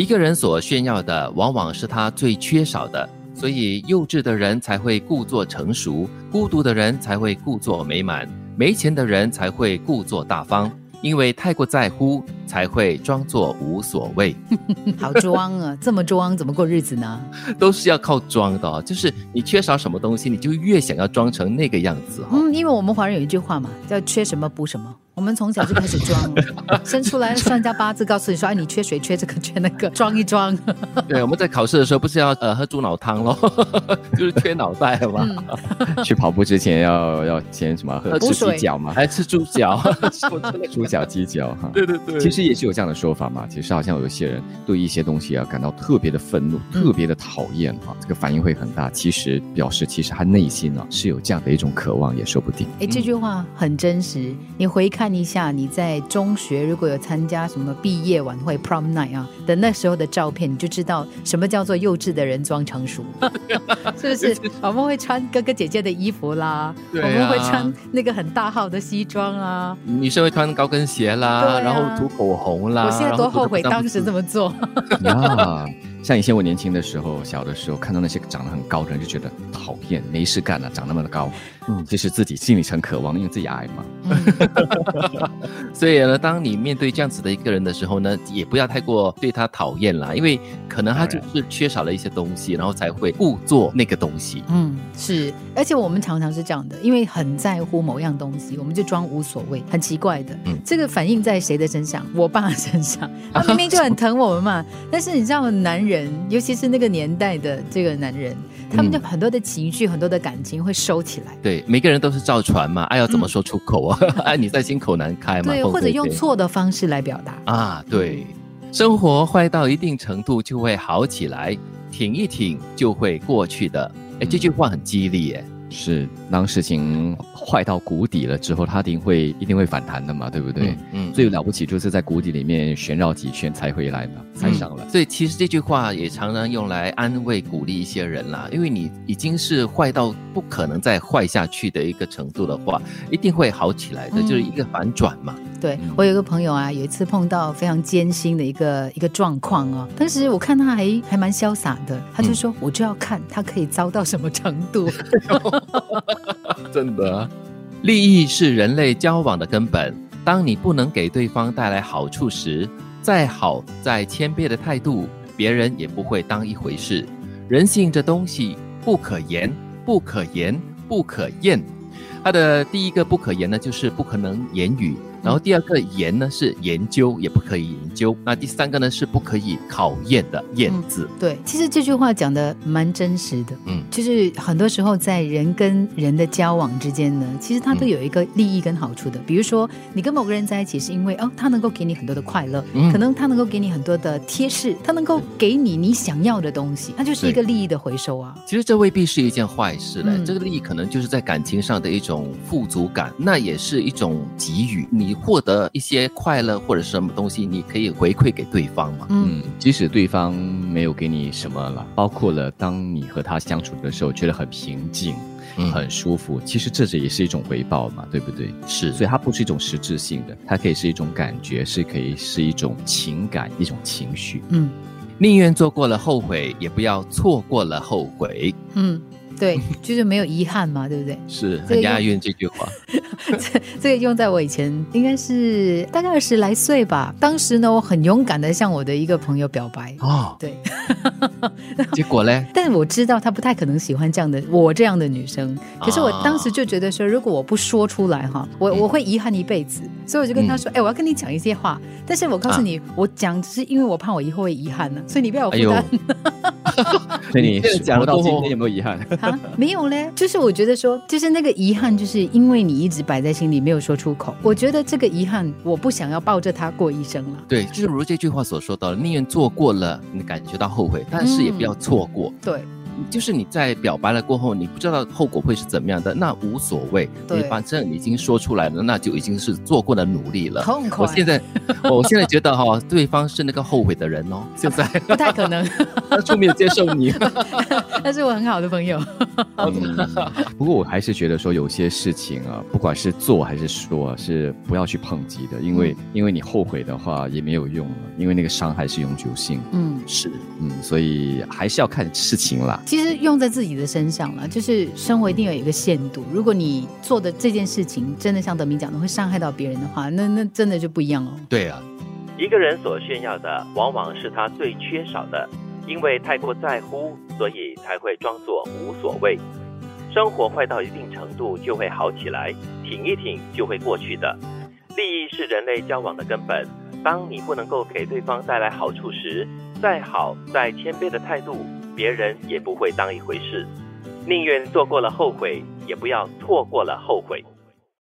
一个人所炫耀的，往往是他最缺少的。所以，幼稚的人才会故作成熟，孤独的人才会故作美满，没钱的人才会故作大方。因为太过在乎，才会装作无所谓。好装啊，这么装怎么过日子呢？都是要靠装的哦，就是你缺少什么东西，你就越想要装成那个样子。嗯，因为我们华人有一句话嘛，叫缺什么补什么。我们从小就开始装，生出来算一下八字，告诉你说，哎，你缺水，缺这个，缺那个，装一装。对，我们在考试的时候不是要呃喝猪脑汤喽，就是缺脑袋嘛。去跑步之前要要先什么喝吃鸡脚嘛，还吃猪脚，猪脚鸡脚哈。对对对，其实也是有这样的说法嘛。其实好像有一些人对一些东西啊感到特别的愤怒，特别的讨厌哈，这个反应会很大。其实表示其实他内心呢是有这样的一种渴望，也说不定。哎，这句话很真实，你回看。看一下你在中学如果有参加什么毕业晚会 prom night 啊的那时候的照片，你就知道什么叫做幼稚的人装成熟，是不是？我们会穿哥哥姐姐的衣服啦，我们会穿那个很大号的西装啊，女生会穿高跟鞋啦，然后涂口红啦。我现在多后悔当时这么做。像以前我年轻的时候，小的时候看到那些长得很高的人，就觉得讨厌，没事干了，长那么的高。嗯，其实自己心里很渴望，因为自己矮嘛。所以呢，当你面对这样子的一个人的时候呢，也不要太过对他讨厌啦，因为可能他就是缺少了一些东西，然后才会故作那个东西。嗯，是，而且我们常常是这样的，因为很在乎某样东西，我们就装无所谓，很奇怪的。嗯，这个反映在谁的身上？我爸身上，他明明就很疼我们嘛，但是你知道，男人。人，尤其是那个年代的这个男人，他们就很多的情绪、很多的感情会收起来。对，每个人都是造船嘛，爱要怎么说出口啊？爱 你在心口难开嘛。对，或者用错的方式来表达啊。对，生活坏到一定程度就会好起来，挺一挺就会过去的。哎，这句话很激励耶。是，当事情坏到谷底了之后，它一定会一定会反弹的嘛，对不对？嗯，最了不起就是在谷底里面旋绕几圈才回来嘛，才上来。所以其实这句话也常常用来安慰鼓励一些人啦，因为你已经是坏到不可能再坏下去的一个程度的话，一定会好起来的，就是一个反转嘛。对我有一个朋友啊，有一次碰到非常艰辛的一个一个状况哦，当时我看他还还蛮潇洒的，他就说我就要看他可以糟到什么程度。真的，利益是人类交往的根本。当你不能给对方带来好处时，再好再谦卑的态度，别人也不会当一回事。人性这东西不可言，不可言，不可厌。它的第一个不可言呢，就是不可能言语。然后第二个研呢是研究，也不可以研究。那第三个呢是不可以考验的验字。对，其实这句话讲的蛮真实的。嗯，就是很多时候在人跟人的交往之间呢，其实它都有一个利益跟好处的。比如说你跟某个人在一起，是因为哦他能够给你很多的快乐，可能他能够给你很多的贴士，他能够给你你想要的东西，那就是一个利益的回收啊。其实这未必是一件坏事嘞，这个利益可能就是在感情上的一种富足感，那也是一种给予你。你获得一些快乐或者什么东西，你可以回馈给对方嘛？嗯，即使对方没有给你什么了，包括了当你和他相处的时候觉得很平静、很舒服，其实这也是一种回报嘛，对不对？是，所以它不是一种实质性的，它可以是一种感觉，是可以是一种情感、一种情绪。嗯，宁愿做过了后悔，也不要错过了后悔。嗯。对，就是没有遗憾嘛，对不对？是很押韵这句话。这这个用在我以前应该是大概二十来岁吧。当时呢，我很勇敢的向我的一个朋友表白。哦，对。结果嘞？但是我知道他不太可能喜欢这样的我这样的女生。可是我当时就觉得说，如果我不说出来哈，我我会遗憾一辈子。所以我就跟他说：“哎，我要跟你讲一些话，但是我告诉你，我讲只是因为我怕我以后会遗憾呢，所以你不要有负担。”所 以你讲到今天有没有遗憾？没有嘞，就是我觉得说，就是那个遗憾，就是因为你一直摆在心里没有说出口。我觉得这个遗憾，我不想要抱着它过一生了。对，就是如这句话所说到，宁愿做过了，你感觉到后悔，但是也不要错过。对。就是你在表白了过后，你不知道后果会是怎么样的，那无所谓。你反正已经说出来了，那就已经是做过的努力了。痛我现在，我现在觉得哈，对方是那个后悔的人哦。现在不太可能，他出面接受你。他是我很好的朋友。不过我还是觉得说有些事情啊，不管是做还是说，是不要去碰击的，因为因为你后悔的话也没有用了，因为那个伤害是永久性。嗯，是，嗯，所以还是要看事情啦。其实用在自己的身上了，就是生活一定有一个限度。如果你做的这件事情真的像德明讲的会伤害到别人的话，那那真的就不一样哦。对啊，一个人所炫耀的，往往是他最缺少的。因为太过在乎，所以才会装作无所谓。生活坏到一定程度就会好起来，挺一挺就会过去的。利益是人类交往的根本。当你不能够给对方带来好处时，再好再谦卑的态度，别人也不会当一回事。宁愿做过了后悔，也不要错过了后悔。